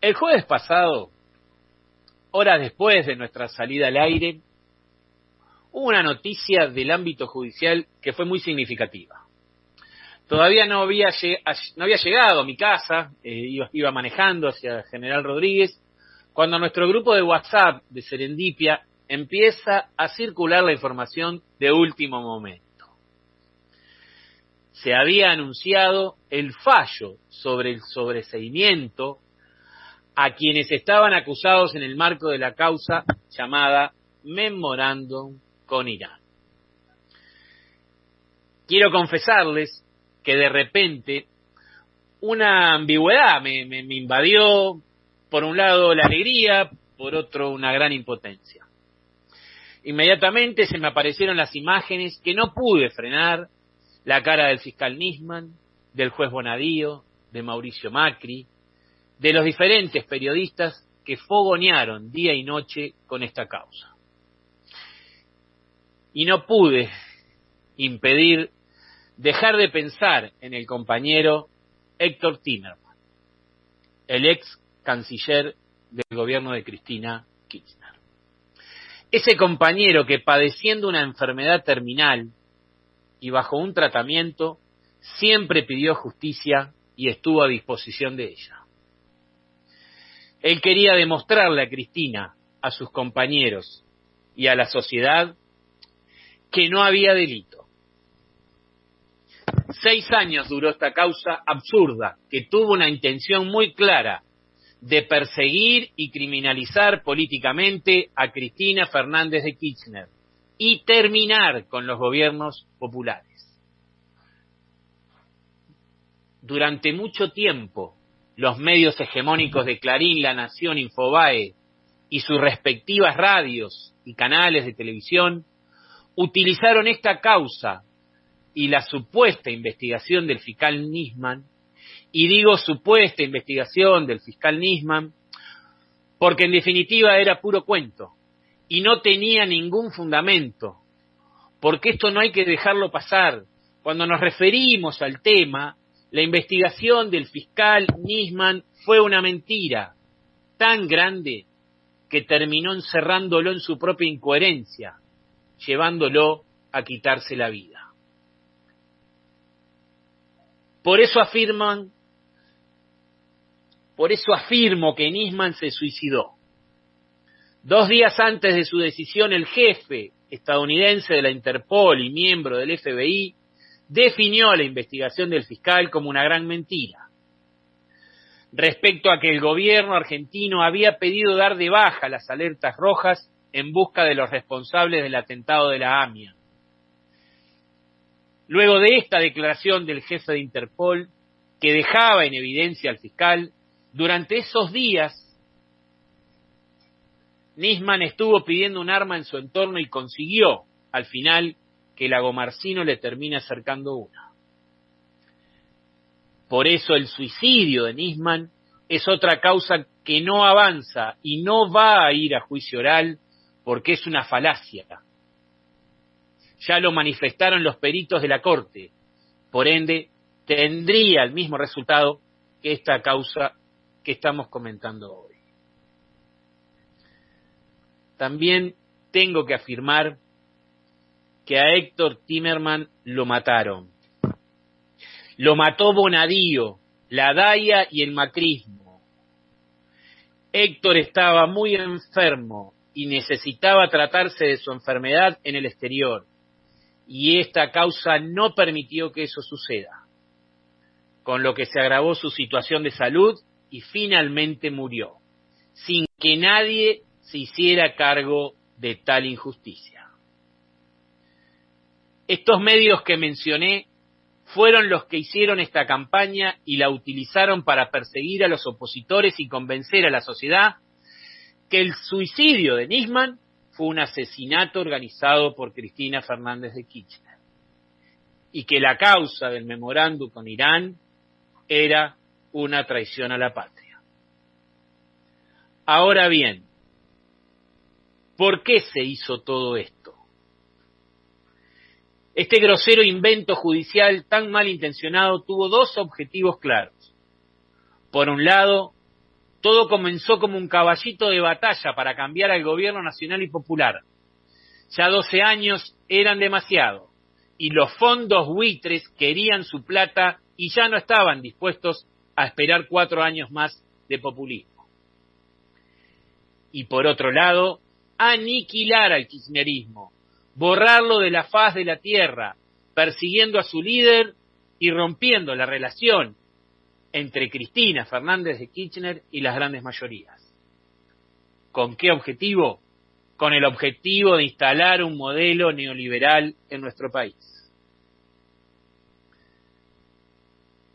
El jueves pasado, horas después de nuestra salida al aire, hubo una noticia del ámbito judicial que fue muy significativa. Todavía no había, llegado a mi casa, eh, iba, manejando hacia General Rodríguez, cuando nuestro grupo de WhatsApp de Serendipia empieza a circular la información de último momento. Se había anunciado el fallo sobre el sobreseimiento a quienes estaban acusados en el marco de la causa llamada Memorándum con Irán. Quiero confesarles que de repente una ambigüedad me, invadió, por un lado la alegría, por otro una gran impotencia. Inmediatamente se me aparecieron las imágenes que no pude frenar, la cara del fiscal Nisman, del juez Bonadío, de Mauricio Macri, de los diferentes periodistas que fogonearon día y noche con esta causa. Y no pude impedir dejar de pensar en el compañero Héctor Timerman, el ex canciller del gobierno de Cristina Kirchner. Ese compañero que padeciendo una enfermedad terminal y bajo un tratamiento, siempre pidió justicia y estuvo a disposición de ella. Él quería demostrarle a Cristina, a sus compañeros y a la sociedad que no había delito. Seis años duró esta causa absurda, que tuvo una intención muy clara de perseguir y criminalizar políticamente a Cristina Fernández de Kirchner y terminar con los gobiernos populares. Durante mucho tiempo, los medios hegemónicos de Clarín, La Nación, Infobae y sus respectivas radios y canales de televisión utilizaron esta causa y la supuesta investigación del fiscal Nisman, y digo supuesta investigación del fiscal Nisman, porque en definitiva era puro cuento y no tenía ningún fundamento, porque esto no hay que dejarlo pasar. Cuando nos referimos al tema, la investigación del fiscal Nisman fue una mentira tan grande que terminó encerrándolo en su propia incoherencia, llevándolo a quitarse la vida. Por eso afirman, por eso afirmo que Nisman se suicidó. Dos días antes de su decisión, el jefe estadounidense de la Interpol y miembro del FBI definió la investigación del fiscal como una gran mentira. Respecto a que el gobierno argentino había pedido dar de baja las alertas rojas en busca de los responsables del atentado de la AMIA. Luego de esta declaración del jefe de Interpol, que dejaba en evidencia al fiscal, durante esos días, Nisman estuvo pidiendo un arma en su entorno y consiguió, al final, que Lagomarcino le termine acercando una. Por eso el suicidio de Nisman es otra causa que no avanza y no va a ir a juicio oral porque es una falacia. Ya lo manifestaron los peritos de la Corte. Por ende, tendría el mismo resultado que esta causa que estamos comentando hoy. También tengo que afirmar que a Héctor Timerman lo mataron. Lo mató Bonadío, la Daya y el macrismo. Héctor estaba muy enfermo y necesitaba tratarse de su enfermedad en el exterior, y esta causa no permitió que eso suceda, con lo que se agravó su situación de salud y finalmente murió, sin que nadie se hiciera cargo de tal injusticia. Estos medios que mencioné fueron los que hicieron esta campaña y la utilizaron para perseguir a los opositores y convencer a la sociedad que el suicidio de Nisman fue un asesinato organizado por Cristina Fernández de Kirchner y que la causa del memorándum con Irán era una traición a la patria. Ahora bien, ¿por qué se hizo todo esto? Este grosero invento judicial tan mal intencionado tuvo dos objetivos claros. Por un lado, todo comenzó como un caballito de batalla para cambiar al gobierno nacional y popular. Ya 12 años eran demasiado y los fondos buitres querían su plata y ya no estaban dispuestos a esperar cuatro años más de populismo. Y por otro lado, aniquilar al kirchnerismo, borrarlo de la faz de la tierra, persiguiendo a su líder y rompiendo la relación entre Cristina Fernández de Kirchner y las grandes mayorías. ¿Con qué objetivo? Con el objetivo de instalar un modelo neoliberal en nuestro país.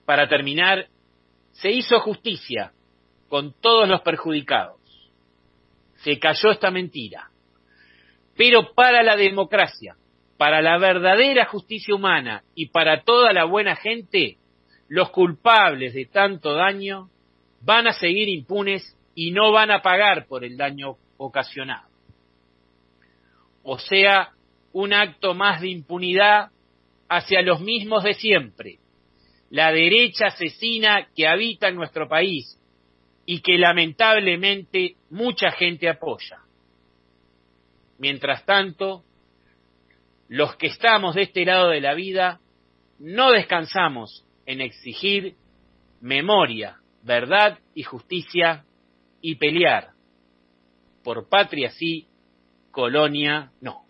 Para terminar, se hizo justicia con todos los perjudicados. Se cayó esta mentira. Pero para la democracia, para la verdadera justicia humana y para toda la buena gente, los culpables de tanto daño van a seguir impunes y no van a pagar por el daño ocasionado. O sea, un acto más de impunidad hacia los mismos de siempre, la derecha asesina que habita en nuestro país y que lamentablemente mucha gente apoya. Mientras tanto, los que estamos de este lado de la vida no descansamos en exigir memoria, verdad y justicia y pelear por patria sí, colonia no.